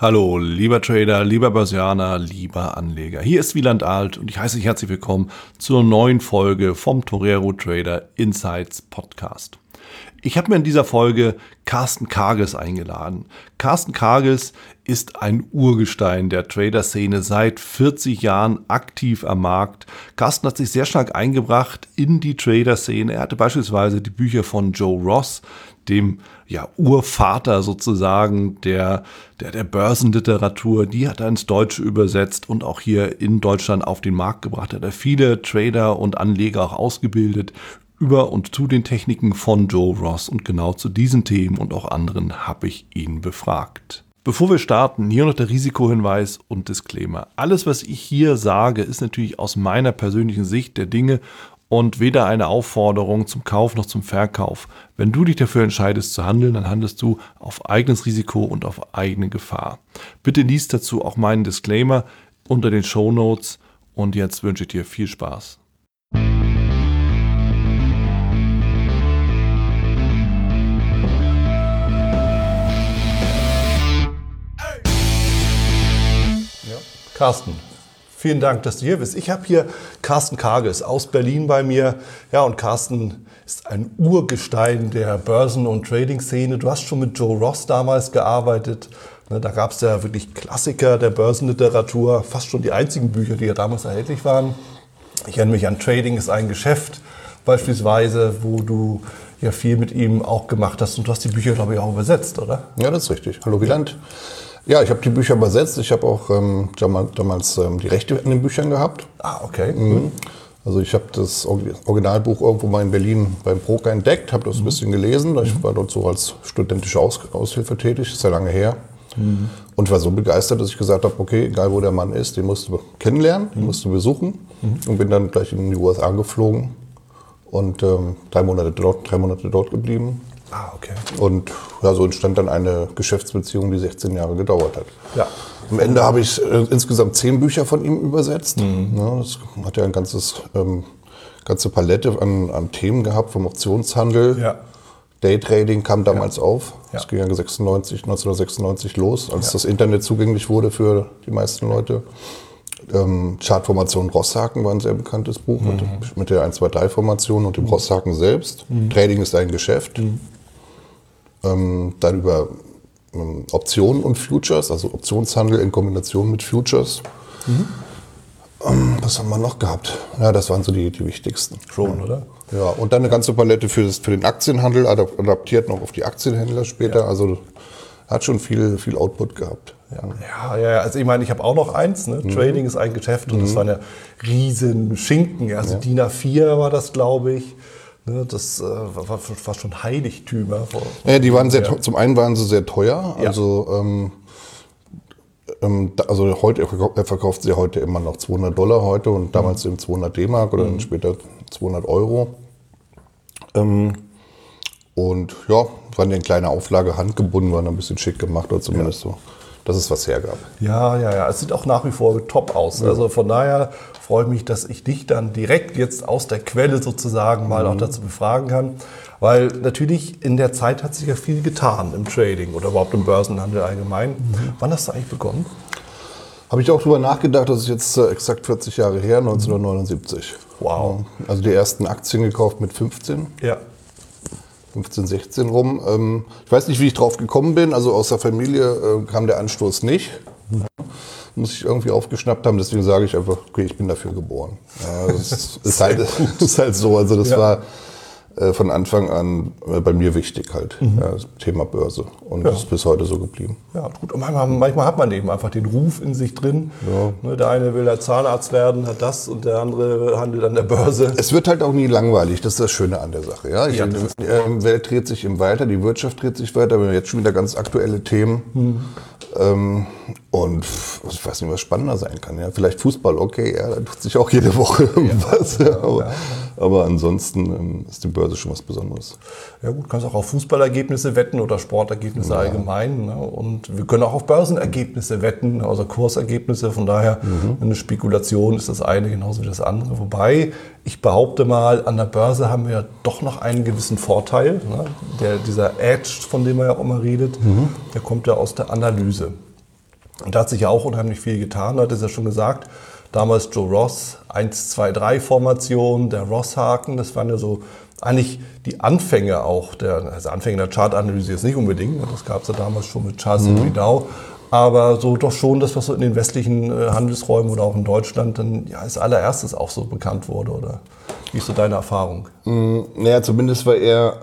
Hallo, lieber Trader, lieber Börsianer, lieber Anleger. Hier ist Wieland Alt und ich heiße dich herzlich willkommen zur neuen Folge vom Torero Trader Insights Podcast. Ich habe mir in dieser Folge Carsten Karges eingeladen. Carsten Karges ist ein Urgestein der Trader-Szene, seit 40 Jahren aktiv am Markt. Carsten hat sich sehr stark eingebracht in die Trader-Szene. Er hatte beispielsweise die Bücher von Joe Ross, dem ja, Urvater sozusagen der, der, der Börsenliteratur, die hat er ins Deutsche übersetzt und auch hier in Deutschland auf den Markt gebracht. Er hat viele Trader und Anleger auch ausgebildet über und zu den Techniken von Joe Ross und genau zu diesen Themen und auch anderen habe ich ihn befragt. Bevor wir starten, hier noch der Risikohinweis und Disclaimer. Alles, was ich hier sage, ist natürlich aus meiner persönlichen Sicht der Dinge und weder eine Aufforderung zum Kauf noch zum Verkauf. Wenn du dich dafür entscheidest zu handeln, dann handelst du auf eigenes Risiko und auf eigene Gefahr. Bitte liest dazu auch meinen Disclaimer unter den Show Notes und jetzt wünsche ich dir viel Spaß. Carsten, vielen Dank, dass du hier bist. Ich habe hier Carsten Kages aus Berlin bei mir. Ja, und Carsten ist ein Urgestein der Börsen- und Trading-Szene. Du hast schon mit Joe Ross damals gearbeitet. Ne, da gab es ja wirklich Klassiker der Börsenliteratur, fast schon die einzigen Bücher, die ja damals erhältlich waren. Ich erinnere mich an Trading ist ein Geschäft beispielsweise, wo du ja viel mit ihm auch gemacht hast und du hast die Bücher, glaube ich, auch übersetzt, oder? Ja, das ist richtig. Hallo Wieland. Ja, ich habe die Bücher übersetzt. Ich habe auch ähm, damals ähm, die Rechte an den Büchern gehabt. Ah, okay. Mhm. Also ich habe das Originalbuch irgendwo mal in Berlin beim Broker entdeckt, habe das ein bisschen gelesen. Ich mhm. war dort so als studentische Aus Aushilfe tätig, ist ja lange her. Mhm. Und war so begeistert, dass ich gesagt habe, okay, egal wo der Mann ist, den musst du kennenlernen, den mhm. musst du besuchen. Mhm. Und bin dann gleich in die USA geflogen und ähm, drei, Monate dort, drei Monate dort geblieben. Ah, okay. Und ja, so entstand dann eine Geschäftsbeziehung, die 16 Jahre gedauert hat. Ja. Am Ende habe ich äh, insgesamt zehn Bücher von ihm übersetzt. Mhm. Ja, das hat ja ein ganzes, ähm, ganze Palette an, an Themen gehabt, vom Optionshandel. Ja. Daytrading kam damals ja. auf. Das ging ja 96, 1996 los, als das Internet zugänglich wurde für die meisten Leute. Ähm, Chartformation Rosshaken war ein sehr bekanntes Buch mhm. mit, mit, der 1, 2, 3 Formation und dem mhm. Rosshaken selbst. Mhm. Trading ist ein Geschäft. Mhm. Ähm, dann über ähm, Optionen und Futures, also Optionshandel in Kombination mit Futures. Mhm. Ähm, was haben wir noch gehabt? Ja, das waren so die, die wichtigsten. Schon, ja. oder? Ja, und dann eine ganze Palette für, das, für den Aktienhandel, adaptiert noch auf die Aktienhändler später. Ja. Also hat schon viel, viel Output gehabt. Ja, ja, ja. Also ich meine, ich habe auch noch eins. Ne? Mhm. Trading ist ein Geschäft und mhm. das waren ja riesen Schinken. Also ja. DIN A4 war das, glaube ich. Ne, das äh, war fast schon Heiligtümer. Ja, die waren sehr, zum einen waren sie sehr teuer. Also, ähm, ähm, also heute, er verkauft sie heute immer noch 200 Dollar heute und damals mhm. 200 D-Mark oder mhm. später 200 Euro. Ähm, und ja, waren in kleiner Auflage handgebunden, waren ein bisschen schick gemacht oder zumindest ja. so dass es was hergab. Ja, ja, ja. Es sieht auch nach wie vor top aus. Ja. Also von daher freue ich mich, dass ich dich dann direkt jetzt aus der Quelle sozusagen mal mhm. auch dazu befragen kann. Weil natürlich in der Zeit hat sich ja viel getan im Trading oder überhaupt im Börsenhandel allgemein. Mhm. Wann hast du eigentlich begonnen? Habe ich auch darüber nachgedacht, das ist jetzt äh, exakt 40 Jahre her, 1979. Wow. Also die ersten Aktien gekauft mit 15. Ja. 15, 16 rum. Ähm, ich weiß nicht, wie ich drauf gekommen bin. Also aus der Familie äh, kam der Anstoß nicht. Muss ich irgendwie aufgeschnappt haben. Deswegen sage ich einfach, okay, ich bin dafür geboren. Ja, das ist, halt, ist halt so. Also das ja. war von Anfang an äh, bei mir wichtig halt, mhm. ja, das Thema Börse. Und ja. das ist bis heute so geblieben. Ja, gut. Und manchmal, manchmal, hat man eben einfach den Ruf in sich drin. Ja. Ne, der eine will der Zahnarzt werden, hat das und der andere handelt an der Börse. Es wird halt auch nie langweilig, das ist das Schöne an der Sache. Ja? Ich, ja, die ähm, Welt dreht sich eben weiter, die Wirtschaft dreht sich weiter, wir haben jetzt schon wieder ganz aktuelle Themen. Mhm. Ähm, und ich weiß nicht, was spannender sein kann. Ja? Vielleicht Fußball, okay, ja, da tut sich auch jede Woche irgendwas. Ja, aber, aber, ansonsten ähm, ist die Börse schon was Besonderes. Ja gut, kannst auch auf Fußballergebnisse wetten oder Sportergebnisse allgemein. Ne? Und wir können auch auf Börsenergebnisse wetten, also Kursergebnisse. Von daher mhm. eine Spekulation ist das eine genauso wie das andere. Wobei ich behaupte mal, an der Börse haben wir doch noch einen gewissen Vorteil. Ne? Der, dieser Edge, von dem man ja auch immer redet, mhm. der kommt ja aus der Analyse. Und da hat sich ja auch unheimlich viel getan, hat es ja schon gesagt. Damals Joe Ross, 1-2-3-Formation, der Ross-Haken, das waren ja so eigentlich die Anfänge auch, der, also Anfänge der Chartanalyse jetzt nicht unbedingt, das gab es ja damals schon mit Charles mhm. Henry Dow, aber so doch schon das, was so in den westlichen äh, Handelsräumen oder auch in Deutschland dann ja als allererstes auch so bekannt wurde, oder wie ist so deine Erfahrung? Mm, naja, zumindest war er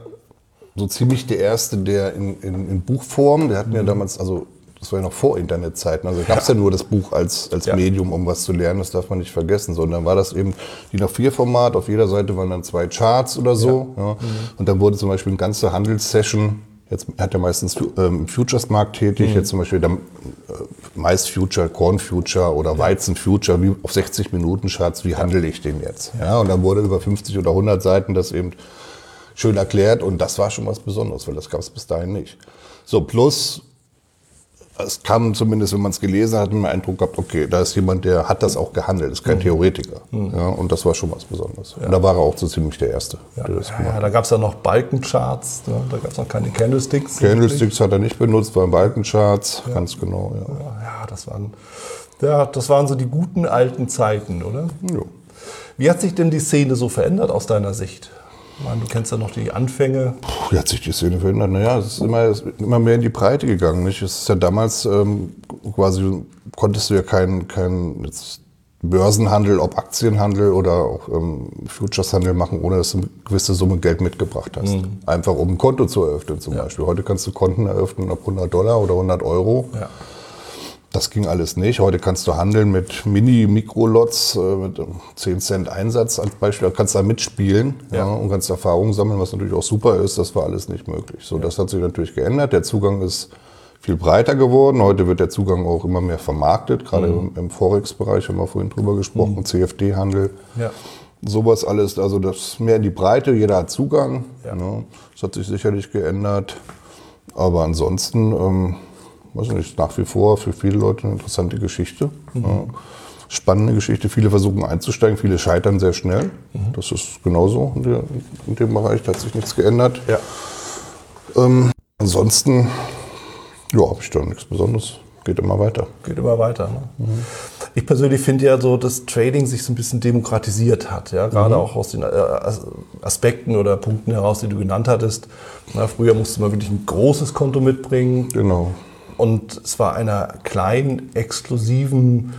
so ziemlich der Erste, der in, in, in Buchform, der hat mir mhm. damals, also das war ja noch vor Internetzeiten. Also gab es ja. ja. nur das Buch als, als ja. Medium, um was zu lernen, das darf man nicht vergessen. Sondern war das eben die nach vier Format, auf jeder Seite waren dann zwei Charts oder so. Ja. Mhm. Und dann wurde zum Beispiel eine ganze Handelssession, jetzt hat er meistens ähm, im Futures-Markt tätig, mhm. jetzt zum Beispiel der, äh, Mais-Future, Corn-Future oder Weizen-Future, wie auf 60 Minuten Charts, wie handle ich den jetzt? Ja. und dann wurde über 50 oder 100 Seiten das eben schön erklärt und das war schon was Besonderes, weil das gab es bis dahin nicht. So, plus es kam zumindest, wenn man es gelesen hat, einen Eindruck gehabt, okay, da ist jemand, der hat das auch gehandelt, ist kein mhm. Theoretiker. Mhm. Ja, und das war schon was Besonderes. Ja. Und da war er auch so ziemlich der Erste, ja. der hat. da gab es ja noch Balkencharts, ne? da gab es noch keine Candlesticks. Candlesticks hat er nicht benutzt, waren Balkencharts, ganz genau. Ja, das, waren, ja, das waren so die guten alten Zeiten, oder? Ja. Wie hat sich denn die Szene so verändert aus deiner Sicht? Meine, du kennst ja noch die Anfänge. Puh, wie hat sich die Szene verändert? Naja, es ist immer, es ist immer mehr in die Breite gegangen. Nicht? Es ist ja damals ähm, quasi, konntest du ja keinen kein Börsenhandel, ob Aktienhandel oder auch ähm, Futureshandel machen, ohne dass du eine gewisse Summe Geld mitgebracht hast. Mhm. Einfach um ein Konto zu eröffnen zum ja. Beispiel. Heute kannst du Konten eröffnen ab 100 Dollar oder 100 Euro. Ja. Das ging alles nicht. Heute kannst du handeln mit Mini-Mikrolots, äh, mit 10 Cent Einsatz als Beispiel. Du kannst da mitspielen ja. Ja, und kannst Erfahrungen sammeln, was natürlich auch super ist. Das war alles nicht möglich. So, ja. das hat sich natürlich geändert. Der Zugang ist viel breiter geworden. Heute wird der Zugang auch immer mehr vermarktet, gerade mhm. im, im Forex-Bereich haben wir vorhin drüber gesprochen, mhm. CFD-Handel. Ja. Sowas alles, also das mehr in die Breite, jeder hat Zugang. Ja. Ne? Das hat sich sicherlich geändert. Aber ansonsten ähm, weiß nicht, nach wie vor für viele Leute eine interessante Geschichte. Mhm. Ja. Spannende Geschichte. Viele versuchen einzusteigen, viele scheitern sehr schnell. Mhm. Das ist genauso in, der, in, dem Bereich, da hat sich nichts geändert. Ja. Ähm, ansonsten, ja, habe ich da nichts Besonderes. Geht immer weiter. Geht immer weiter. Ne? Mhm. Ich persönlich finde ja so, dass Trading sich so ein bisschen demokratisiert hat. Ja? Gerade mhm. auch aus den äh, Aspekten oder Punkten heraus, die du genannt hattest. Na, früher musste man wirklich ein großes Konto mitbringen. Genau. Und es war einer kleinen, exklusiven,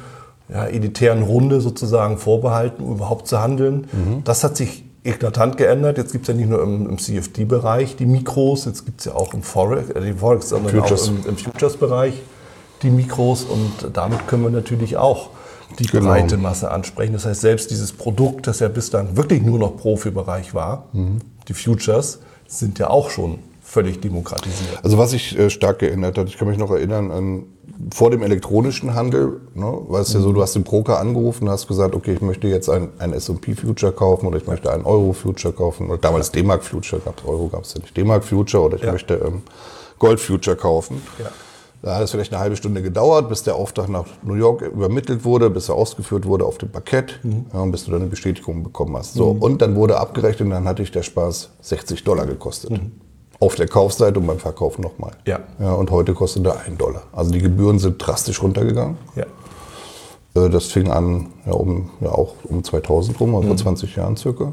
ja, elitären Runde sozusagen vorbehalten, um überhaupt zu handeln. Mhm. Das hat sich eklatant geändert. Jetzt gibt es ja nicht nur im, im CFD-Bereich die Mikros, jetzt gibt es ja auch im Forex, äh, Forex sondern Futures. auch im, im Futures-Bereich die Mikros. Und damit können wir natürlich auch die genau. breite Masse ansprechen. Das heißt, selbst dieses Produkt, das ja bislang wirklich nur noch Profibereich war, mhm. die Futures, sind ja auch schon völlig demokratisiert. Also was sich äh, stark geändert hat, ich kann mich noch erinnern an vor dem elektronischen Handel, ne, war es mhm. ja so, du hast den Broker angerufen, hast gesagt, okay, ich möchte jetzt ein, ein S&P Future kaufen oder ich möchte einen Euro Future kaufen oder damals ja. D-Mark Future, gab Euro gab es ja nicht, D-Mark Future oder ich ja. möchte ähm, Gold Future kaufen. Ja. Da hat es vielleicht eine halbe Stunde gedauert, bis der Auftrag nach New York übermittelt wurde, bis er ausgeführt wurde auf dem Parkett mhm. ja, und bis du dann eine Bestätigung bekommen hast. So, mhm. Und dann wurde abgerechnet und dann hatte ich der Spaß 60 Dollar gekostet. Mhm auf der Kaufseite und beim Verkauf nochmal. Ja. ja. Und heute kostet er 1 Dollar. Also die Gebühren sind drastisch runtergegangen. Ja. Äh, das fing an ja, um, ja, auch um 2000 rum, also mhm. vor 20 Jahren circa.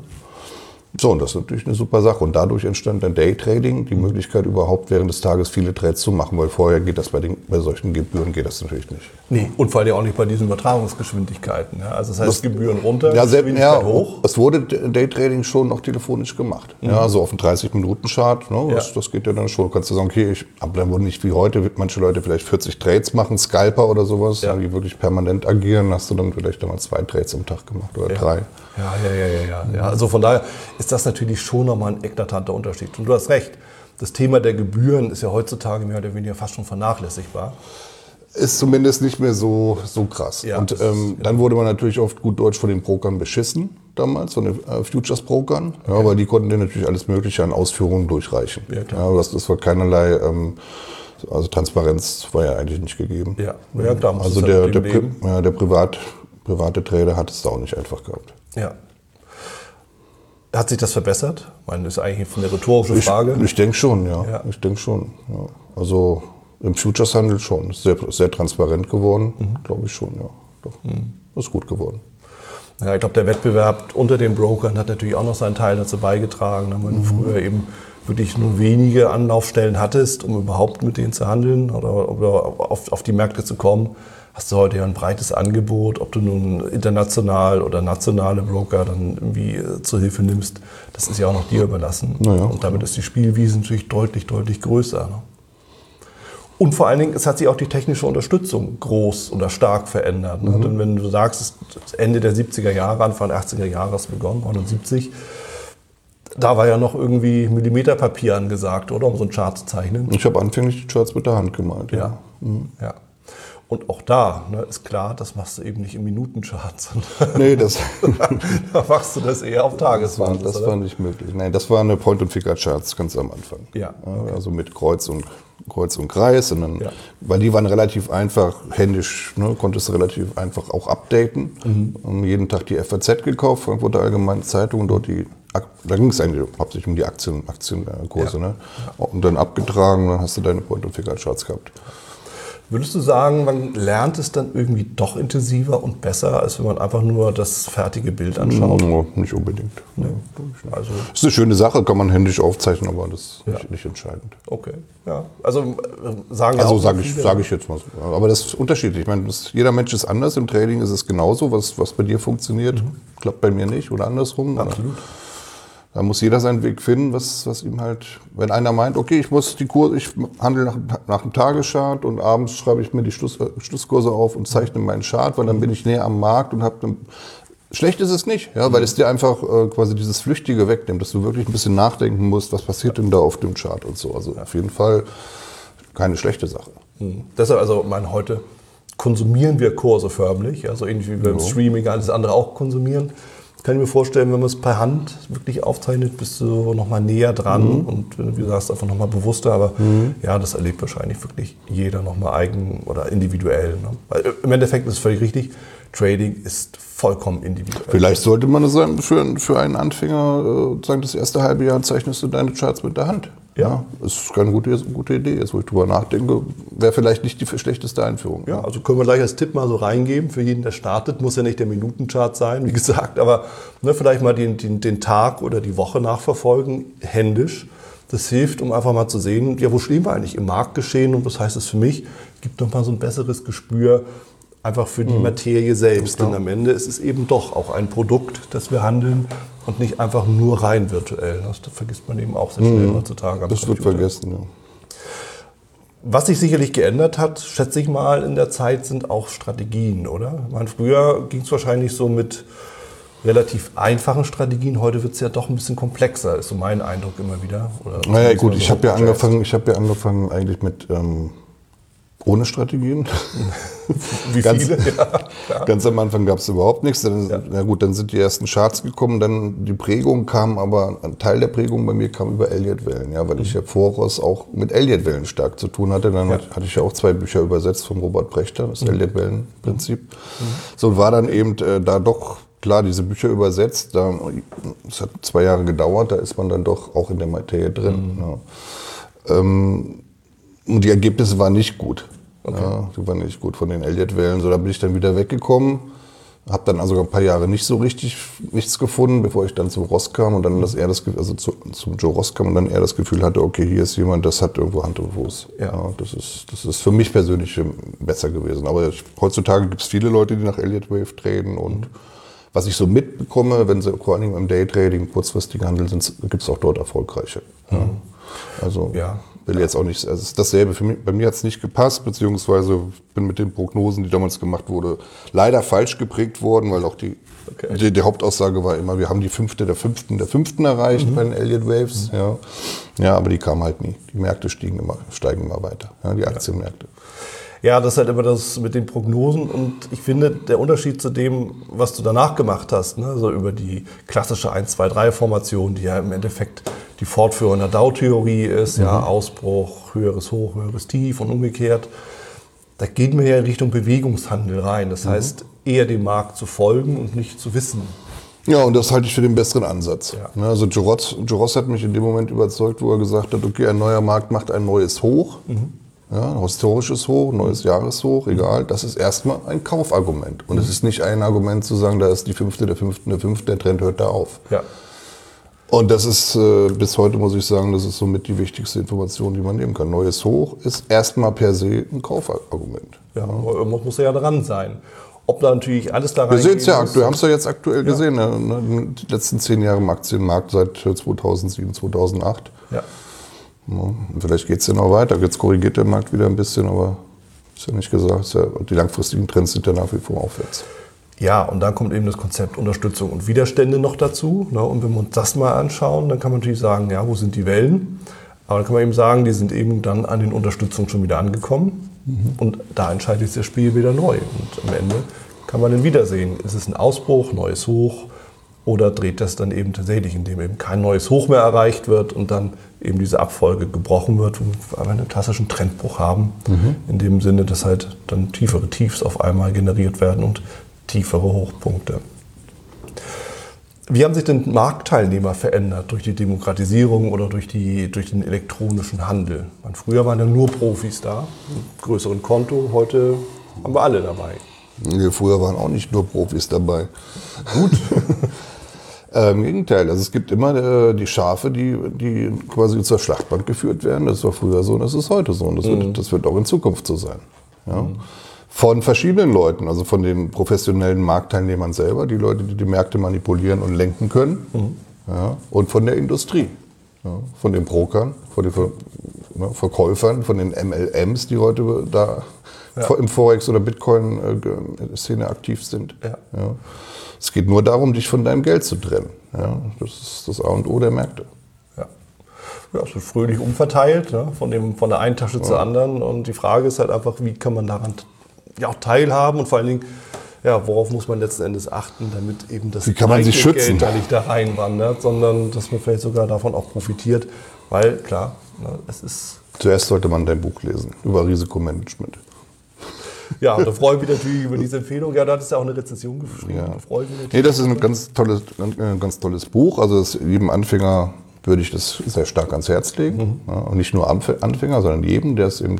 So, und das ist natürlich eine super Sache. Und dadurch entstand dann Daytrading, die Möglichkeit überhaupt während des Tages viele Trades zu machen, weil vorher geht das bei, den, bei solchen Gebühren geht das natürlich nicht. Nee, und vor allem auch nicht bei diesen Übertragungsgeschwindigkeiten. Ja. Also das heißt, das, Gebühren runter, ja, Geschwindigkeit ja, hoch. Es wurde Daytrading schon noch telefonisch gemacht. Mhm. Ja, so auf einen 30-Minuten-Chart, ne, das, das, geht ja dann schon. Du kannst du sagen, okay, ich, aber dann wurden nicht wie heute, manche Leute vielleicht 40 Trades machen, Scalper oder sowas, ja. die wirklich permanent agieren, hast du dann vielleicht einmal zwei Trades am Tag gemacht oder drei. Ja, ja, ja, ja, ja. Also von daher ist das natürlich schon nochmal ein eklatanter Unterschied. Und du hast recht, das Thema der Gebühren ist ja heutzutage mehr oder weniger fast schon vernachlässigbar. Ist zumindest nicht mehr so, so krass. Ja, und ähm, dann wurde man natürlich oft gut Deutsch von den Brokern beschissen, damals, von den äh, Futures-Brokern, okay. ja, weil die konnten dir natürlich alles Mögliche an Ausführungen durchreichen. Ja, klar. ja das, das war keinerlei, ähm, also Transparenz war ja eigentlich nicht gegeben. Ja, ja klar. Also der, der, Pri ja, der Privat, private Trader hat es da auch nicht einfach gehabt. Ja. Hat sich das verbessert? Ich meine, das ist eigentlich eine rhetorische Frage. Ich, ich denke schon, ja. ja. Ich denke schon. Ja. Also Im Futures-Handel schon. Sehr, sehr transparent geworden, mhm. glaube ich schon, ja. Doch. Mhm. Ist gut geworden. Ja, ich glaube, der Wettbewerb unter den Brokern hat natürlich auch noch seinen Teil dazu beigetragen. Wenn man mhm. früher eben wirklich nur wenige Anlaufstellen hattest, um überhaupt mit denen zu handeln oder, oder auf, auf, die Märkte zu kommen, hast du heute ja ein breites Angebot, ob du nun international oder nationale Broker dann irgendwie äh, zur Hilfe nimmst. Das ist ja auch noch dir überlassen. Naja. Und damit ist die Spielwiese natürlich deutlich, deutlich größer. Ne? Und vor allen Dingen, es hat sich auch die technische Unterstützung groß oder stark verändert. Ne? Mhm. Denn wenn du sagst, Ende der 70er Jahre, Anfang der 80er Jahre hast begonnen, 79, da war ja noch irgendwie Millimeterpapier angesagt, oder? Um so einen Chart zu zeichnen. Ich habe anfänglich die Charts mit der Hand gemalt. Ja. ja. Mhm. ja. Und auch da ne, ist klar, das machst du eben nicht im Minutenchart, sondern nee, das da machst du das eher auf Tagesbasis. Das, war, das war nicht möglich. Nein, das war eine Point-and-Figure-Charts ganz am Anfang. Ja. Okay. Also mit Kreuz und Kreuz und Kreis. Und dann, ja. Weil die waren relativ einfach, händisch, ne, konntest du relativ einfach auch updaten. Mhm. Und jeden Tag die FAZ gekauft, Frankfurter Allgemeine Zeitung, dort die da ging es eigentlich hauptsächlich um die Aktien, Aktienkurse. Ja. Ne? Und dann abgetragen, dann hast du deine Point-and-Figure-Charts gehabt. Würdest du sagen, man lernt es dann irgendwie doch intensiver und besser, als wenn man einfach nur das fertige Bild anschaut? No, nicht unbedingt. Nee. Also das ist eine schöne Sache, kann man händisch aufzeichnen, aber das ist ja. nicht, nicht, entscheidend. Okay, ja. Also äh, sagen Also sage ich, sag ich jetzt mal so. Aber das ist unterschiedlich. Ich meine, das, jeder Mensch ist anders. Im Trading ist es genauso. Was, was bei dir funktioniert, mhm. klappt bei mir nicht oder andersrum. Absolut. Oder? Da muss jeder seinen Weg finden, was, was ihm halt, wenn einer meint, okay, ich muss die Kurse, ich handle nach, nach dem Tageschart und abends schreibe ich mir die Schluss, Schlusskurse auf und zeichne meinen Chart, weil dann bin ich näher am Markt und habe Schlecht ist es nicht, ja, weil es dir einfach äh, quasi dieses Flüchtige wegnimmt, dass du wirklich ein bisschen nachdenken musst, was passiert denn da auf dem Chart und so. Also auf jeden Fall keine schlechte Sache. Mhm. Deshalb, also mein, heute konsumieren wir Kurse förmlich, also ähnlich wie wir im Streaming alles andere auch konsumieren kann ich mir vorstellen, wenn man es per Hand wirklich aufzeichnet, bist du noch mal näher dran mhm. und wie du sagst, einfach noch mal bewusster. Aber mhm. ja, das erlebt wahrscheinlich wirklich jeder noch mal eigen oder individuell. Ne? Weil äh, Im Endeffekt ist es völlig richtig. Trading ist vollkommen individuell. Vielleicht sollte man es für, für einen Anfänger äh, sagen, das erste halbe Jahr zeichnest du deine Charts mit der Hand. Ja, ist keine gute, gute Idee. Jetzt, wo ich drüber nachdenke, wäre vielleicht nicht die schlechteste Einführung. Ja, also können wir gleich als Tipp mal so reingeben für jeden, der startet. Muss ja nicht der Minutenchart sein, wie gesagt, aber ne, vielleicht mal den, den, den Tag oder die Woche nachverfolgen, händisch. Das hilft, um einfach mal zu sehen, ja, wo stehen wir eigentlich im Marktgeschehen und was heißt das für mich? Gibt noch mal so ein besseres Gespür einfach für die mhm. Materie selbst. Denn am Ende ist es eben doch auch ein Produkt, das wir handeln und nicht einfach nur rein virtuell. Das vergisst man eben auch sehr schnell mhm. heutzutage. das Computer. wird vergessen, ja. Was sich sicherlich geändert hat, schätze ich mal, in der Zeit sind auch Strategien, oder? Meine, früher ging es wahrscheinlich so mit relativ einfachen Strategien. Heute wird es ja doch ein bisschen komplexer, ist so mein Eindruck immer wieder. Naja, gut, ich habe ja, angefangen, ja angefangen eigentlich mit ähm, ohne Strategien. Wie ganz, viele? Ja, ganz am Anfang gab es überhaupt nichts. Dann, ja. Na gut, dann sind die ersten Charts gekommen, dann die Prägung kam, aber ein Teil der Prägung bei mir kam über Elliott-Wellen, ja, weil mhm. ich ja voraus auch mit Elliott-Wellen stark zu tun hatte. Dann ja. hatte ich ja auch zwei Bücher übersetzt von Robert Brechter, das mhm. Elliott-Wellen-Prinzip. Mhm. So war dann eben äh, da doch klar, diese Bücher übersetzt, es hat zwei Jahre gedauert, da ist man dann doch auch in der Materie drin. Mhm. Ja. Ähm, und die Ergebnisse waren nicht gut. Okay. Ja, die waren nicht gut von den Elliott-Wellen. So, da bin ich dann wieder weggekommen. Habe dann also ein paar Jahre nicht so richtig nichts gefunden, bevor ich dann zu Ross kam und dann das eher das also zu, zum Joe Ross kam und dann eher das Gefühl hatte, okay, hier ist jemand, das hat irgendwo Hand und Fuß. Ja. ja das ist das ist für mich persönlich besser gewesen. Aber ich, heutzutage gibt es viele Leute, die nach Elliott Wave traden und mhm. was ich so mitbekomme, wenn sie vor allem im Daytrading kurzfristig handeln, gibt es auch dort erfolgreiche. Mhm. Ja. Also ja will jetzt auch nicht, also ist dasselbe. Für mich, bei mir hat es nicht gepasst, beziehungsweise bin mit den Prognosen, die damals gemacht wurde, leider falsch geprägt worden, weil auch die, okay. die, die, Hauptaussage war immer, wir haben die fünfte der fünften der fünften erreicht mhm. bei den Elliott Waves. Mhm. Ja. ja, aber die kamen halt nie. Die Märkte stiegen immer, steigen immer weiter, ja, die Aktienmärkte. Ja, das ist halt immer das mit den Prognosen und ich finde, der Unterschied zu dem, was du danach gemacht hast, ne, so über die klassische 1-2-3-Formation, die ja im Endeffekt die Fortführung der Dow-Theorie ist, mhm. ja, Ausbruch, höheres Hoch, höheres Tief und umgekehrt. Da gehen wir ja in Richtung Bewegungshandel rein. Das mhm. heißt, eher dem Markt zu folgen und nicht zu wissen. Ja, und das halte ich für den besseren Ansatz. Ja. Ne, also Joros, Joros hat mich in dem Moment überzeugt, wo er gesagt hat, okay, ein neuer Markt macht ein neues Hoch. Mhm. ja, ein historisches Hoch, neues Jahreshoch, egal, das ist erstmal ein Kaufargument. Und es ist nicht ein Argument zu sagen, da ist die fünfte, der fünfte, der fünfte, der Trend hört da auf. Ja. Und das ist, äh, bis heute muss ich sagen, das ist somit die wichtigste Information, die man nehmen kann. Neues Hoch ist erstmal per se ein Kaufargument. Ja, aber irgendwas muss ja dran sein. Ob da natürlich alles da Wir rein. sehen es ja aktuell, haben es ja jetzt aktuell gesehen, ne? Ne, die letzten zehn Jahre im Aktienmarkt seit äh, 2007, 2008. Ja. Ja, vielleicht geht es ja noch weiter. Jetzt korrigiert der Markt wieder ein bisschen, aber ist ja nicht gesagt. Ja, die langfristigen Trends sind ja nach wie vor aufwärts. Ja, und dann kommt eben das Konzept Unterstützung und Widerstände noch dazu. Ne? Und wenn wir uns das mal anschauen, dann kann man natürlich sagen, ja, wo sind die Wellen? Aber dann kann man eben sagen, die sind eben dann an den Unterstützungen schon wieder angekommen. Und da entscheidet sich das Spiel wieder neu. Und am Ende kann man dann wieder sehen, ist es ein Ausbruch, neues Hoch oder dreht das dann eben tatsächlich, indem eben kein neues Hoch mehr erreicht wird und dann eben diese Abfolge gebrochen wird und wir einen klassischen Trendbruch haben. In dem Sinne, dass halt dann tiefere Tiefs auf einmal generiert werden und tiefere Hochpunkte. Wie haben sich denn Marktteilnehmer verändert durch die Demokratisierung oder durch, die, durch den elektronischen Handel? Man, früher waren ja nur Profis da, größeren Konto, heute haben wir alle dabei. Nee, früher waren auch nicht nur Profis dabei. Gut. äh, Im Gegenteil, also es gibt immer äh, die Schafe, die, die quasi zur Schlachtbank geführt werden. Das war früher so und das ist heute so. Und das, wird, das wird auch in Zukunft so sein. Ja? Von verschiedenen Leuten, also von den professionellen Marktteilnehmern selber, die Leute, die die Märkte manipulieren und lenken können, ja? und von der Industrie. Ja? Von den Brokern, von den Ver ja, Verkäufern, von den MLMs, die heute da im Forex- oder Bitcoin-Szene aktiv sind. Ja. Ja. Es geht nur darum, dich von deinem Geld zu trennen. Ja. Das ist das A und O der Märkte. Ja. Ja, es wird fröhlich umverteilt, ne? von, dem, von der einen Tasche zur anderen. Und die Frage ist halt einfach, wie kann man daran ja, auch teilhaben und vor allen Dingen, ja, worauf muss man letzten Endes achten, damit eben das Wie kann man sich schützen? Geld da nicht da reinwandert, sondern dass man vielleicht sogar davon auch profitiert. Weil, klar, ne, es ist Zuerst sollte man dein Buch lesen über Risikomanagement. Ja, da freue ich mich natürlich über diese Empfehlung. Ja, da hattest du ja auch eine Rezension geschrieben. Ja. Da freue ich mich Nee, natürlich. das ist ein ganz tolles, ein ganz tolles Buch. Also das, jedem Anfänger würde ich das sehr stark ans Herz legen. Ja, und nicht nur Anf- Anfänger, sondern jedem, der es eben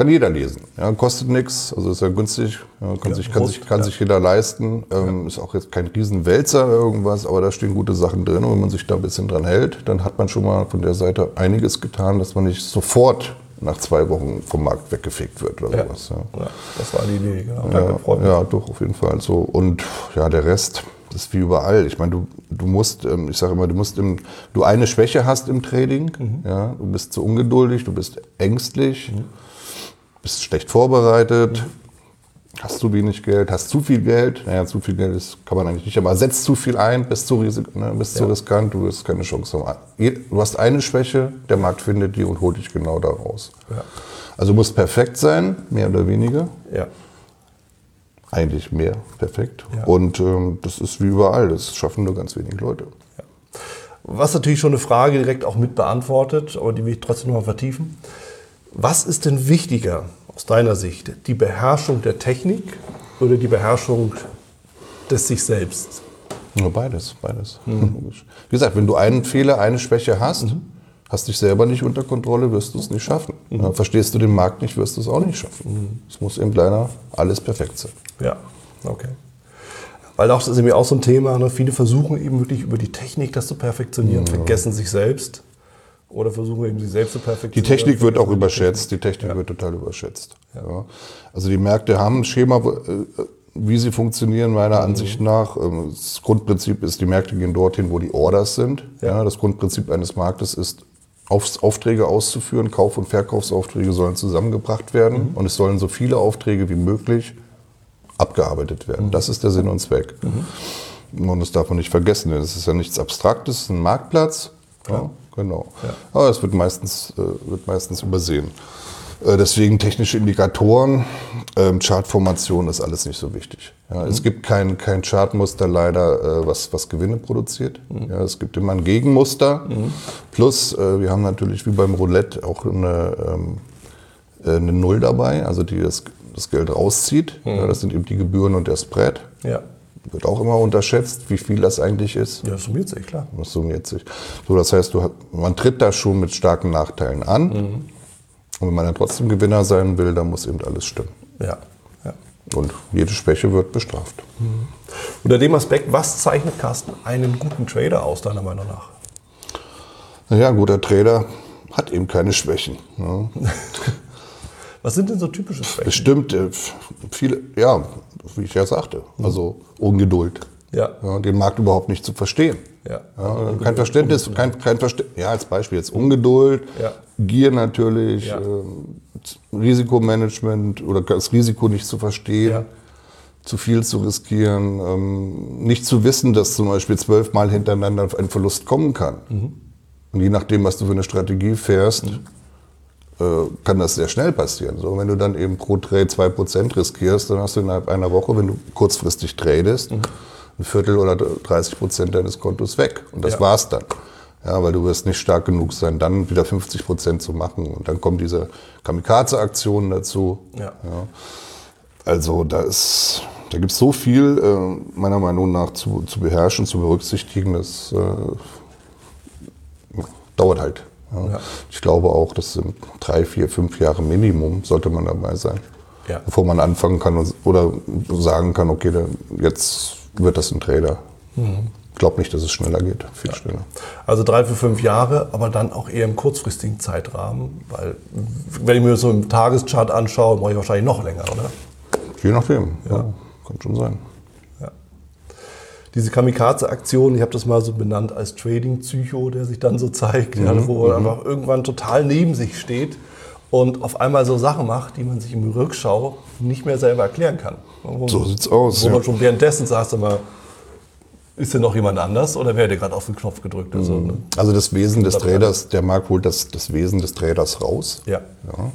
kann jeder lesen. Ja, kostet nichts, also ist ja günstig, ja, kann, Ja, sich, kann, bewusst, sich, kann sich jeder leisten. Ähm, Ist auch jetzt kein Riesenwälzer irgendwas, aber da stehen gute Sachen drin. Und wenn man sich da ein bisschen dran hält, dann hat man schon mal von der Seite einiges getan, dass man nicht sofort nach zwei Wochen vom Markt weggefegt wird oder sowas. Ja. Das war die Idee, genau. Danke, Ja, doch, auf jeden Fall so. Und ja, der Rest, ist wie überall. Ich meine, du, du musst, ähm, ich sage immer, du musst im, du eine Schwäche hast im Trading, Mhm. ja, du bist zu ungeduldig, du bist ängstlich, Mhm. Bist schlecht vorbereitet, hast zu wenig Geld, hast zu viel Geld. Naja, zu viel Geld ist, kann man eigentlich nicht, aber setzt zu viel ein, bist zu, risik, ne, bist zu Ja. riskant, du wirst keine Chance Du hast eine Schwäche, der Markt findet die und holt dich genau da raus. Ja. Also muss perfekt sein, mehr oder weniger. Ja. Eigentlich mehr perfekt. Ja. Und ähm, das ist wie überall, das schaffen nur ganz wenige Leute. Was natürlich schon eine Frage direkt auch mit beantwortet, aber die will ich trotzdem noch mal vertiefen. Was ist denn wichtiger aus deiner Sicht? Die Beherrschung der Technik oder die Beherrschung des sich selbst? Nur beides, beides. Mhm. Logisch. Wie gesagt, wenn du einen Fehler, eine Schwäche hast, hast dich selber nicht unter Kontrolle, wirst du es nicht schaffen. Mhm. Ja, verstehst du den Markt nicht, wirst du es auch nicht schaffen. Es muss eben leider alles perfekt sein. Ja, okay. Weil auch das ist nämlich auch so ein Thema, ne? viele versuchen eben wirklich über die Technik das zu perfektionieren, vergessen sich selbst oder versuchen eben sich selbst zu Die perfektionieren. Technik wird auch überschätzt, die Technik wird total überschätzt. Ja. Also die Märkte haben ein Schema, äh, wie sie funktionieren, meiner Ansicht nach. Ähm, Das Grundprinzip ist, die Märkte gehen dorthin, wo die Orders sind. Ja. das Grundprinzip eines Marktes ist, Aufträge auszuführen, Kauf- und Verkaufsaufträge sollen zusammengebracht werden und es sollen so viele Aufträge wie möglich abgearbeitet werden. Das ist der Sinn und Zweck. Und das darf man nicht vergessen, denn es ist ja nichts Abstraktes, es ist ein Marktplatz. Ja, genau. Aber es wird meistens, äh, wird meistens übersehen. Äh, deswegen technische Indikatoren, ähm, Chartformation ist alles nicht so wichtig. Ja, Es gibt kein, kein Chartmuster leider, äh, was, was Gewinne produziert. Ja, es gibt immer ein Gegenmuster. Plus, äh, wir haben natürlich wie beim Roulette auch eine, ähm, äh, eine Null dabei, also die das, das Geld rauszieht. Ja, das sind eben die Gebühren und der Spread. Ja, Wird auch immer unterschätzt, wie viel das eigentlich ist. ja das summiert sich, klar. Das summiert sich. So, das heißt, du, man tritt da schon mit starken Nachteilen an. Und wenn man dann trotzdem Gewinner sein will, dann muss eben alles stimmen. Ja. ja. Und jede Schwäche wird bestraft. Mhm. Unter dem Aspekt, was zeichnet Carsten einen guten Trader aus, deiner Meinung nach? Naja, ein guter Trader hat eben keine Schwächen. Ne? was sind denn so typische Schwächen? Bestimmt äh, viele, ja, wie ich ja sagte, also Ungeduld. Ja. ja. den Markt überhaupt nicht zu verstehen. Ja. ja kein Verständnis, kein, kein Verständnis, ja, als Beispiel jetzt Ungeduld, ja. Gier natürlich, ja. äh, Risikomanagement oder das Risiko nicht zu verstehen, zu viel zu riskieren, ähm, nicht zu wissen, dass zum Beispiel zwölfmal hintereinander ein Verlust kommen kann. Mhm. Und je nachdem, was du für eine Strategie fährst, mhm. Äh, kann das sehr schnell passieren. So, wenn du dann eben pro Trade 2% riskierst, dann hast du innerhalb einer Woche, wenn du kurzfristig tradest, mhm ein Viertel oder 30 Prozent deines Kontos weg. Und das ja. war's dann. Ja, weil du wirst nicht stark genug sein, dann wieder 50 Prozent zu machen. Und dann kommen diese Kamikaze-Aktionen dazu. Ja. ja. Also da ist, da gibt es so viel, äh, meiner Meinung nach, zu, zu beherrschen, zu berücksichtigen. Das äh, dauert halt. Ja. Ja. Ich glaube auch, das sind drei, vier, fünf Jahre Minimum, sollte man dabei sein. Bevor man anfangen kann oder sagen kann, okay, jetzt wird das ein Trader. Mhm. Ich glaube nicht, dass es schneller geht, viel ja. schneller. Also drei, vier, fünf Jahre, aber dann auch eher im kurzfristigen Zeitrahmen, weil wenn ich mir so im Tageschart anschaue, brauche ich wahrscheinlich noch länger, oder? Je nachdem, ja, ja kann schon sein. Diese Kamikaze-Aktion, ich habe das mal so benannt als Trading-Psycho, der sich dann so zeigt, mhm. ja, wo er mhm. einfach irgendwann total neben sich steht und auf einmal so Sachen macht, die man sich im Rückschau nicht mehr selber erklären kann. Wo, so sieht's aus. Wo ja. man schon währenddessen sagst, immer, ist denn noch jemand anders oder wer hat gerade auf den Knopf gedrückt? Also, ne? also das Wesen des Traders, der Markt holt das, das Wesen des Traders raus. Ja. ja.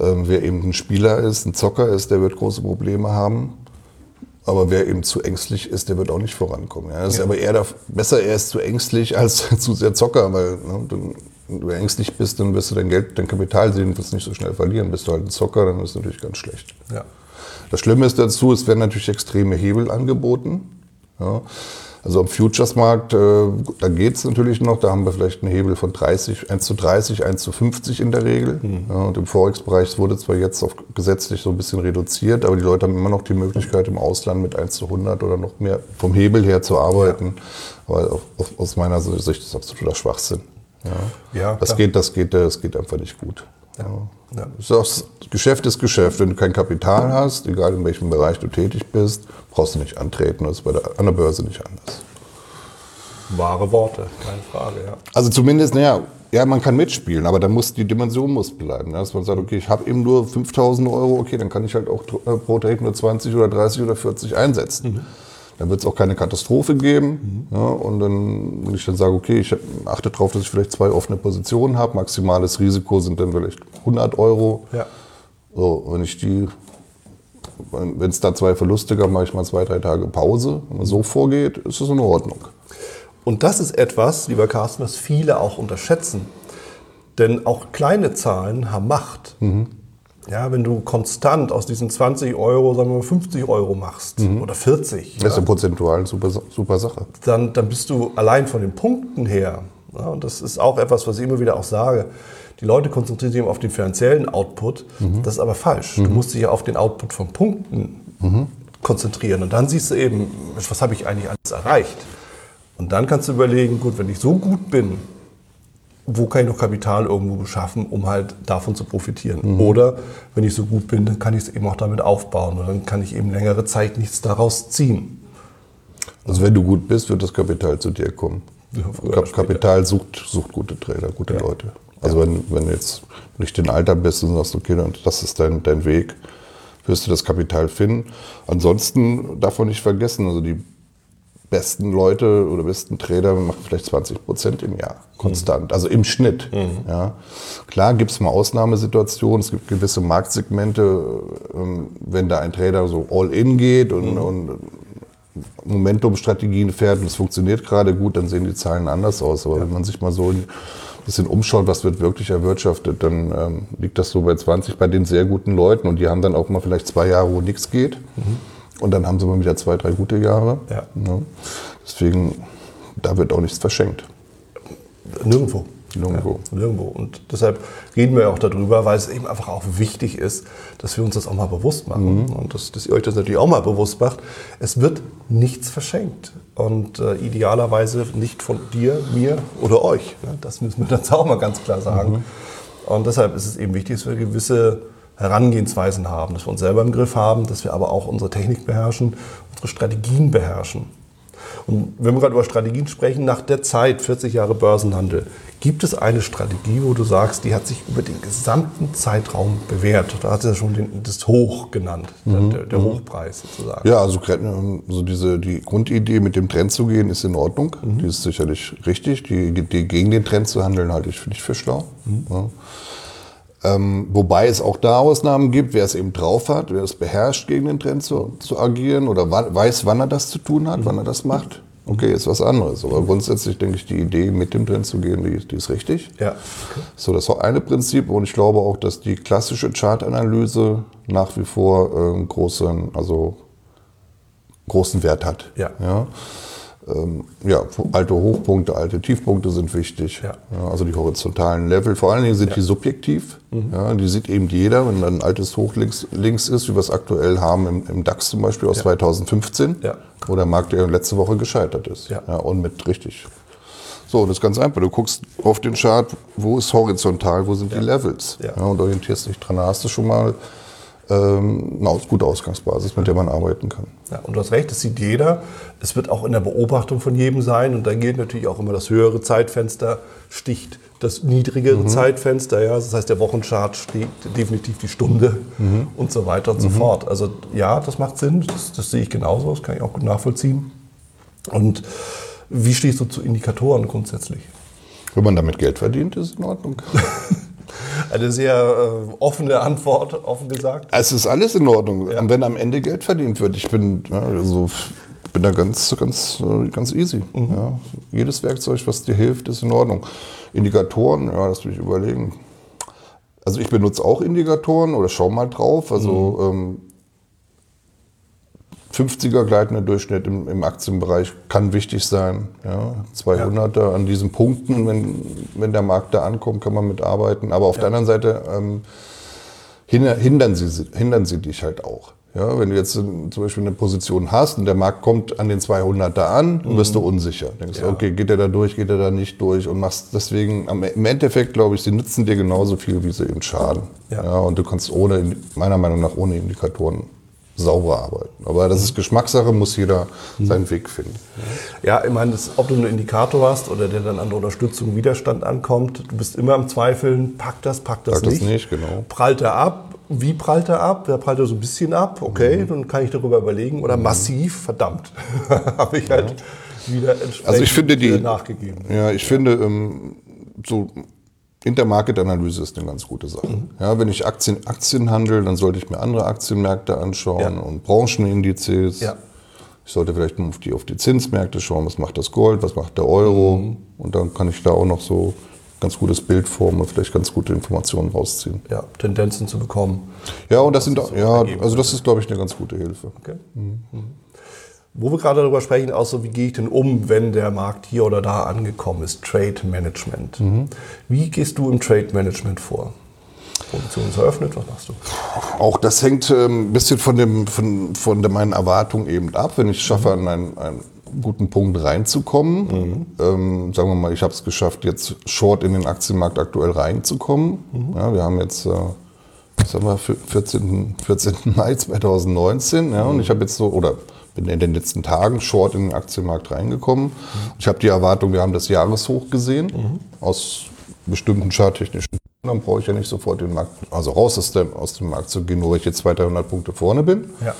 Ähm, wer eben ein Spieler ist, ein Zocker ist, der wird große Probleme haben. Aber wer eben zu ängstlich ist, der wird auch nicht vorankommen. Ja, das ja. ist aber eher der, besser, er ist zu ängstlich als zu sehr Zocker, weil ne, dann, wenn du ängstlich bist, dann wirst du dein Geld, dein Kapital sehen und wirst nicht so schnell verlieren. Bist du halt ein Zocker, dann ist es natürlich ganz schlecht. Ja. Das Schlimme ist dazu, es werden natürlich extreme Hebel angeboten. Ja. Also am Futures-Markt, äh, da geht es natürlich noch, da haben wir vielleicht einen Hebel von 30, 1 zu 30, 1 zu 50 in der Regel. Mhm. Ja, und im Forex-Bereich wurde zwar jetzt auf gesetzlich so ein bisschen reduziert, aber die Leute haben immer noch die Möglichkeit, im Ausland mit 1 zu 100 oder noch mehr vom Hebel her zu arbeiten. Ja. Aber aus meiner Sicht ist das absoluter Schwachsinn. Ja. ja das, geht, das, geht, das geht einfach nicht gut. Ja. Das Geschäft ist Geschäft. Wenn du kein Kapital hast, egal in welchem Bereich du tätig bist, brauchst du nicht antreten. Das ist bei der, an der Börse nicht anders. Wahre Worte, keine Frage, ja. Also zumindest, naja, ja, man kann mitspielen, aber dann muss die Dimension muss bleiben. Dass man sagt, okay, ich habe eben nur 5000 Euro, okay, dann kann ich halt auch pro Trade nur 20 oder 30 oder 40 einsetzen. Mhm. Dann wird es auch keine Katastrophe geben. Mhm. Ja, und dann, wenn ich dann sage, okay, ich achte darauf, dass ich vielleicht zwei offene Positionen habe, maximales Risiko sind dann vielleicht 100 Euro. Ja. So, wenn ich die, wenn es da zwei Verluste gab, mache ich mal zwei, drei Tage Pause. Wenn man so vorgeht, ist es in Ordnung. Und das ist etwas, lieber Carsten, was viele auch unterschätzen. Denn auch kleine Zahlen haben Macht. Mhm. Ja, wenn du konstant aus diesen 20 Euro, sagen wir mal 50 Euro machst mhm. oder 40. Das ist ja prozentual super, super Sache. Dann, dann bist du allein von den Punkten her, ja, und das ist auch etwas, was ich immer wieder auch sage, die Leute konzentrieren sich auf den finanziellen Output. Mhm. Das ist aber falsch. Mhm. Du musst dich ja auf den Output von Punkten mhm. konzentrieren. Und dann siehst du eben, was habe ich eigentlich alles erreicht? Und dann kannst du überlegen, gut, wenn ich so gut bin, wo kann ich noch Kapital irgendwo beschaffen, um halt davon zu profitieren. Mhm. Oder wenn ich so gut bin, dann kann ich es eben auch damit aufbauen und dann kann ich eben längere Zeit nichts daraus ziehen. Also wenn du gut bist, wird das Kapital zu dir kommen. Ja, Kapital sucht, sucht gute Trader, gute ja. Leute. Also ja. wenn, wenn du jetzt nicht in Alter bist und sagst, okay, das ist dein, dein Weg, wirst du das Kapital finden. Ansonsten darf man nicht vergessen, also die besten Leute oder besten Trainer machen vielleicht 20 Prozent im Jahr konstant, mhm. also im Schnitt. Mhm. Ja. Klar gibt es mal Ausnahmesituationen, es gibt gewisse Marktsegmente, ähm, wenn da ein Trader so all in geht und, mhm. und Momentum-Strategien fährt und es funktioniert gerade gut, dann sehen die Zahlen anders aus. Aber ja. wenn man sich mal so ein bisschen umschaut, was wird wirklich erwirtschaftet, dann ähm, liegt das so bei 20 bei den sehr guten Leuten und die haben dann auch mal vielleicht zwei Jahre, wo nichts geht. Mhm. Und dann haben sie mal wieder zwei, drei gute Jahre. Ja. ja. Deswegen, da wird auch nichts verschenkt. Nirgendwo. Nirgendwo. Ja, nirgendwo. Und deshalb reden wir auch darüber, weil es eben einfach auch wichtig ist, dass wir uns das auch mal bewusst machen. Mhm. Und dass, dass, ihr euch das natürlich auch mal bewusst macht. Es wird nichts verschenkt. Und äh, idealerweise nicht von dir, mir oder euch. Ne? Das müssen wir dann auch mal ganz klar sagen. Mhm. Und deshalb ist es eben wichtig, dass wir gewisse Herangehensweisen haben, dass wir uns selber im Griff haben, dass wir aber auch unsere Technik beherrschen, unsere Strategien beherrschen. Und wenn wir gerade über Strategien sprechen, nach der Zeit, 40 Jahre Börsenhandel, gibt es eine Strategie, wo du sagst, die hat sich über den gesamten Zeitraum bewährt? Da hat sie ja schon den, das Hoch genannt, mhm. der, der, Hochpreis sozusagen. Ja, also, also diese, die Grundidee, mit dem Trend zu gehen, ist in Ordnung. Mhm. Die ist sicherlich richtig. Die, die gegen den Trend zu handeln, halte ich, nicht für schlau. Mhm. Ja. Ähm, wobei es auch da Ausnahmen gibt, wer es eben drauf hat, wer es beherrscht, gegen den Trend zu, zu agieren oder weiß, wann er das zu tun hat, mhm. wann er das macht. Okay, ist was anderes. Aber grundsätzlich denke ich, die Idee, mit dem Trend zu gehen, die, die ist richtig. Ja. Okay. So, das war eine Prinzip und ich glaube auch, dass die klassische Chartanalyse nach wie vor äh, großen, also großen Wert hat. Ja. ja ähm, ja, alte Hochpunkte, alte Tiefpunkte sind wichtig. Ja. Ja, also die horizontalen Level, vor allen Dingen sind ja. die subjektiv. Mhm. Die sieht eben jeder, wenn dann ein altes Hoch links, links ist, wie wir es aktuell haben im, im DAX zum Beispiel aus 2015, wo der Markt ja letzte Woche gescheitert ist. Ja. und mit richtig. So, das ist ganz einfach. Du guckst auf den Chart, wo ist horizontal, wo sind die Levels. Und orientierst dich dran. Da hast du schon mal eine gute Ausgangsbasis, mit der man arbeiten kann. Ja, und du hast recht, das sieht jeder. Es wird auch in der Beobachtung von jedem sein. Und da gilt natürlich auch immer das höhere Zeitfenster sticht das niedrigere mhm. Zeitfenster. Ja, das heißt, der Wochenchart steht definitiv die Stunde mhm. und so weiter und mhm. so fort. Also ja, das macht Sinn. Das, das sehe ich genauso. Das kann ich auch gut nachvollziehen. Und wie stehst du zu Indikatoren grundsätzlich? Wenn man damit Geld verdient, ist es in Ordnung. Eine sehr äh, offene Antwort, offen gesagt. Es ist alles in Ordnung, ja. wenn am Ende Geld verdient wird. Ich bin, ja, also, bin da ganz, ganz, äh, ganz easy. Mhm. Ja. Jedes Werkzeug, was dir hilft, ist in Ordnung. Indikatoren, ja, das will ich überlegen. Also ich benutze auch Indikatoren oder schau mal drauf. Also mhm. ähm, 50er gleitender Durchschnitt im, im, Aktienbereich kann wichtig sein. Ja, 200er ja. an diesen Punkten, wenn, wenn der Markt da ankommt, kann man mitarbeiten. Aber auf ja. der anderen Seite ähm, hindern, sie, hindern sie dich halt auch. Ja, wenn du jetzt zum Beispiel eine Position hast und der Markt kommt an den 200er an, mhm. wirst du unsicher. Denkst, ja. okay, geht er da durch, geht er da nicht durch und machst deswegen, im Endeffekt glaube ich, sie nützen dir genauso viel, wie sie eben schaden. Ja. ja. und du kannst ohne, meiner Meinung nach ohne Indikatoren sauber arbeiten. Aber das ist Geschmackssache, muss jeder seinen Weg finden. Ja, ich meine, das, ob du einen Indikator hast oder der dann an der Unterstützung Widerstand ankommt, du bist immer im Zweifeln, packt das, packt das packt nicht. Das nicht genau. Prallt er ab? Wie prallt er ab? Der prallt er so ein bisschen ab, okay, mhm. dann kann ich darüber überlegen. Oder mhm. massiv, verdammt, habe ich halt ja. wieder entsprechend also ich finde die, nachgegeben. Ja, ich ja. finde, ähm, so Intermarket-Analyse ist eine ganz gute Sache. Mhm. Ja, wenn ich Aktien, Aktien handle, dann sollte ich mir andere Aktienmärkte anschauen ja. und Branchenindizes. Ja. Ich sollte vielleicht auf die, auf die Zinsmärkte schauen, was macht das Gold, was macht der Euro. Mhm. Und dann kann ich da auch noch so ganz gutes Bild formen und vielleicht ganz gute Informationen rausziehen. Ja, Tendenzen zu bekommen. Ja, und das sind, ja, also das ist, glaube ich, eine ganz gute Hilfe. Okay. Mhm. Wo wir gerade darüber sprechen, auch so, wie gehe ich denn um, wenn der Markt hier oder da angekommen ist, Trade Management. Mhm. Wie gehst du im Trade Management vor? Position ist eröffnet, was machst du? Auch das hängt ähm, ein bisschen von, dem, von, von meinen Erwartungen eben ab. Wenn ich schaffe, mhm. an einen, einen guten Punkt reinzukommen, mhm. ähm, sagen wir mal, ich habe es geschafft, jetzt short in den Aktienmarkt aktuell reinzukommen. Mhm. Ja, wir haben jetzt, äh, was haben wir, 14. 14. Mai 2019 ja, und ich habe jetzt so, oder bin in den letzten Tagen short in den Aktienmarkt reingekommen. Mhm. Ich habe die Erwartung, wir haben das Jahreshoch gesehen mhm. aus bestimmten charttechnischen dann brauche ich ja nicht sofort den Markt, also raus aus dem, aus dem Markt zu gehen, nur weil ich jetzt 200, 300 Punkte vorne bin. Ja.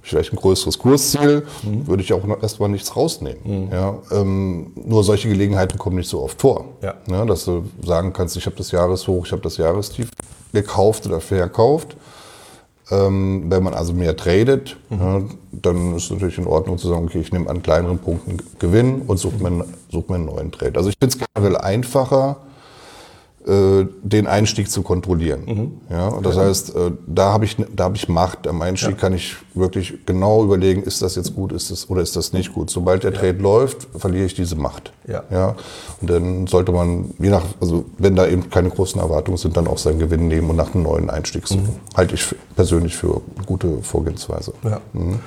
Vielleicht ein größeres Kursziel, mhm. würde ich auch erstmal nichts rausnehmen. Mhm. Ja, ähm, nur solche Gelegenheiten kommen nicht so oft vor. Ja. Ja, dass du sagen kannst, ich habe das Jahreshoch, ich habe das Jahrestief gekauft oder verkauft. Ähm, wenn man also mehr tradet, mhm. ja, dann ist es natürlich in Ordnung zu sagen, okay, ich nehme an kleineren Punkten Gewinn und suche mir, such mir einen neuen Trade. Also ich finde es generell einfacher, den Einstieg zu kontrollieren. Mhm. Ja, das ja. heißt, äh, da habe ich, da habe ich Macht. Am Einstieg ja. kann ich wirklich genau überlegen, ist das jetzt gut, ist das oder ist das nicht gut. Sobald der ja. Trade läuft, verliere ich diese Macht. Ja. ja. Und dann sollte man, je nach, also wenn da eben keine großen Erwartungen sind, dann auch seinen Gewinn nehmen und nach einem neuen Einstieg suchen. Mhm. Halte ich persönlich für eine gute Vorgehensweise. Ja. Mhm.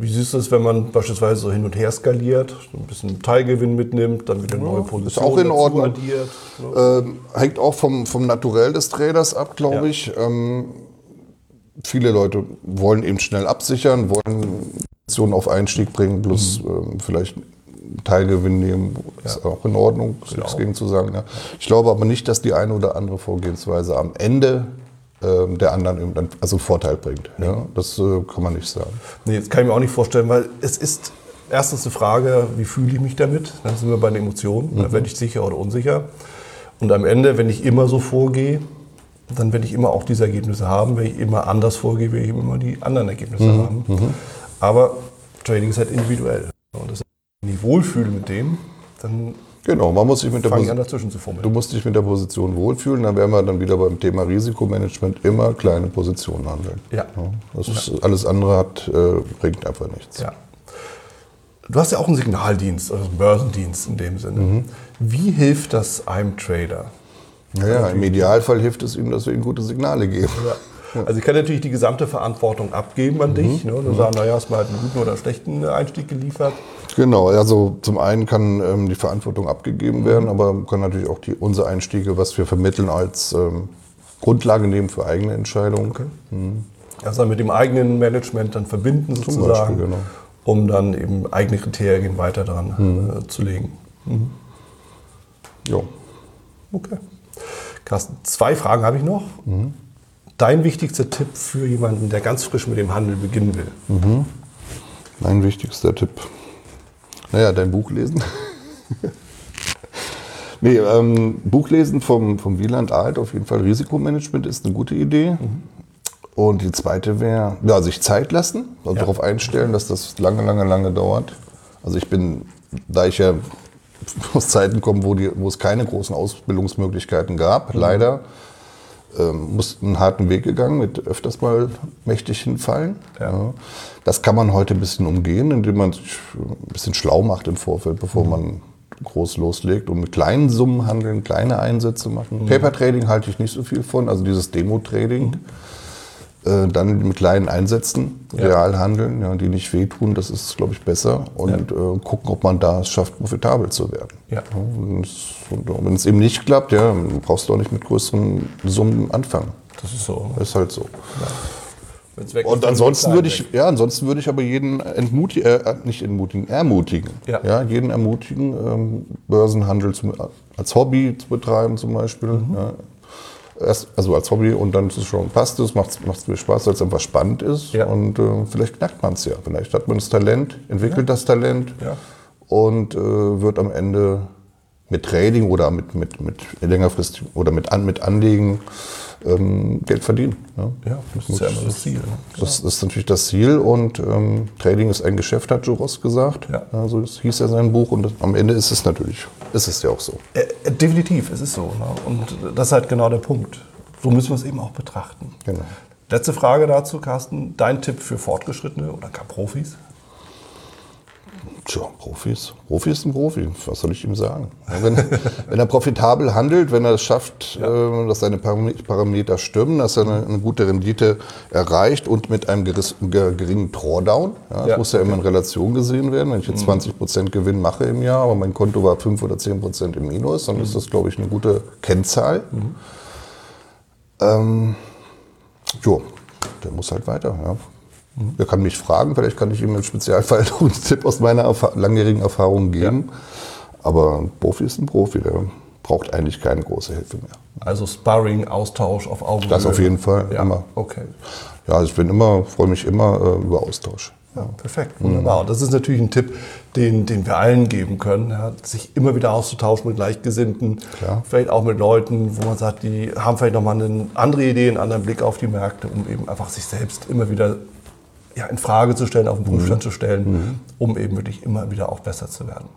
Wie siehst du es, wenn man beispielsweise so hin und her skaliert, ein bisschen Teilgewinn mitnimmt, dann wieder ja, neue Positionen Ist auch in Ordnung. Addiert, ne? ähm, hängt auch vom, vom Naturell des Traders ab, glaube ja. ich. Ähm, viele Leute wollen eben schnell absichern, wollen Positionen auf Einstieg bringen, plus mhm. ähm, vielleicht Teilgewinn nehmen, ist ja. auch in Ordnung, ist nichts gegen zu sagen. Ja. Ich glaube aber nicht, dass die eine oder andere Vorgehensweise am Ende der anderen also Vorteil bringt. Ja, das äh, kann man nicht sagen. Nee, das kann ich mir auch nicht vorstellen, weil es ist erstens eine Frage, wie fühle ich mich damit? Dann sind wir bei den Emotionen, mhm. dann werde ich sicher oder unsicher. Und am Ende, wenn ich immer so vorgehe, dann werde ich immer auch diese Ergebnisse haben. Wenn ich immer anders vorgehe, werde ich immer die anderen Ergebnisse mhm. haben. Mhm. Aber Trading ist halt individuell. Und das, wenn ich wohlfühle mit dem, dann Genau, man muss sich mit der Position, du musst dich mit der Position wohlfühlen, dann wären wir dann wieder beim Thema Risikomanagement immer kleine Positionen handeln. Ja. das ist, ja. Alles andere hat, äh, bringt einfach nichts. Ja. Du hast ja auch einen Signaldienst, also einen Börsendienst in dem Sinne. Mhm. Wie hilft das einem Trader? Naja, im Idealfall hilft es ihm, dass wir ihm gute Signale geben. Ja. Also ich kann natürlich die gesamte Verantwortung abgeben an mhm. dich. Ne? Du mhm. sagst, naja, hast mal einen guten oder schlechten Einstieg geliefert. Genau, also zum einen kann ähm, die Verantwortung abgegeben werden, aber kann natürlich auch die, unsere Einstiege, was wir vermitteln, als ähm, Grundlage nehmen für eigene Entscheidungen. Okay. Mhm. Also mit dem eigenen Management dann verbinden sozusagen, Beispiel, genau. um dann eben eigene Kriterien weiter daran mhm. äh, zu legen. Mhm. Ja. Okay. Carsten, zwei Fragen habe ich noch. Mhm. Dein wichtigster Tipp für jemanden, der ganz frisch mit dem Handel beginnen will? Mhm. Mein wichtigster Tipp. Naja, dein Buch lesen. nee, ähm, Buch lesen vom, vom Wieland Alt, auf jeden Fall Risikomanagement ist eine gute Idee. Mhm. Und die zweite wäre, ja, sich Zeit lassen, also ja. darauf einstellen, dass das lange, lange, lange dauert. Also ich bin, da ich ja aus Zeiten komme, wo, die, wo es keine großen Ausbildungsmöglichkeiten gab, mhm. leider, ähm, muss einen harten Weg gegangen, mit öfters mal mächtig hinfallen. Ja. Das kann man heute ein bisschen umgehen, indem man sich ein bisschen schlau macht im Vorfeld, bevor mhm. man groß loslegt und mit kleinen Summen handeln, kleine Einsätze machen. Mhm. Paper Trading halte ich nicht so viel von, also dieses Demo-Trading. Mhm. Äh, dann mit kleinen Einsätzen ja. real handeln, ja, die nicht wehtun, das ist, glaube ich, besser. Und ja. äh, gucken, ob man da es schafft, profitabel zu werden. Ja. und wenn es eben nicht klappt, ja, brauchst du auch nicht mit größeren Summen anfangen. Das ist so. Das ist halt so. Und ansonsten würde ich, ja, ansonsten würde ich aber jeden entmutigen, äh, nicht entmutigen, ermutigen. Ja. ja jeden ermutigen, ähm, Börsenhandel zum, als Hobby zu betreiben zum Beispiel. Mhm. Ja erst, also als Hobby und dann ist es schon, passt es, macht es viel Spaß, weil es einfach spannend ist ja. und äh, vielleicht knackt man es ja. Vielleicht hat man das Talent, entwickelt ja. das Talent ja. und äh, wird am Ende mit Trading oder mit, mit, mit längerfristig oder mit, an, mit Anlegen ähm, Geld verdienen. Ja, ja das ist ja immer das Ziel. Ne? Das, das, ist natürlich das Ziel und ähm, Trading ist ein Geschäft, hat Joe Ross gesagt. Ja. Also das hieß ja sein Buch und das, am Ende ist es natürlich, ist es ja auch so. Äh, äh, definitiv, es ist so. Ne? Und das ist halt genau der Punkt. So müssen wir es eben auch betrachten. Genau. Letzte Frage dazu, Carsten. Dein Tipp für Fortgeschrittene oder gar Profis? Tja, Profis. Profi ist ein Profi. Was soll ich ihm sagen? Wenn, wenn er profitabel handelt, wenn er es schafft, ja. äh, dass seine Parameter stimmen, dass er eine, eine, gute Rendite erreicht und mit einem geringen Drawdown. Ja, das ja. muss ja immer in Relation gesehen werden. Wenn ich jetzt 20 mhm. Prozent Gewinn mache im Jahr, aber mein Konto war 5 oder 10 Prozent im Minus, dann mhm. ist das, glaube ich, eine gute Kennzahl. Mhm. Ähm, jo, der muss halt weiter. Ja. Er kann mich fragen, vielleicht kann ich ihm im Spezialfall noch einen Tipp aus meiner Erf langjährigen Erfahrung geben. Ja. Aber ein Profi ist ein Profi, der braucht eigentlich keine große Hilfe mehr. Also Sparring, Austausch auf Augenhöhe. Das auf jeden Fall, ja. immer. Okay. Ja, also ich bin immer, freue mich immer äh, über Austausch. Ja, perfekt, wunderbar. Und das ist natürlich ein Tipp, den, den wir allen geben können, ja, sich immer wieder auszutauschen mit Gleichgesinnten, Klar. vielleicht auch mit Leuten, wo man sagt, die haben vielleicht nochmal eine andere Idee, einen anderen Blick auf die Märkte, um eben einfach sich selbst immer wieder ja, in Frage zu stellen, auf den Prüfstand mhm. zu stellen, mhm. um eben wirklich immer wieder auch besser zu werden.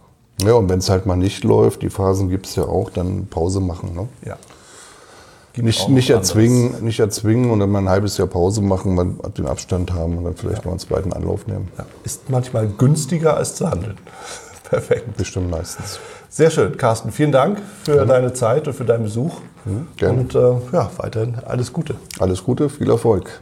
Ja, und wenn es halt mal nicht läuft, die Phasen gibt es ja auch, dann Pause machen. Ne? Ja. nicht, nicht erzwingen, nicht erzwingen und dann mal ein halbes Jahr Pause machen, man den Abstand haben und dann vielleicht ja. mal einen zweiten Anlauf nehmen. Ja. Ist manchmal günstiger als zu handeln. Perfekt. Bestimmt meistens. Sehr schön. Carsten, vielen Dank für ja. deine Zeit und für deinen Besuch. Mhm, gerne. Und äh, ja, weiterhin alles Gute. Alles Gute, viel Erfolg.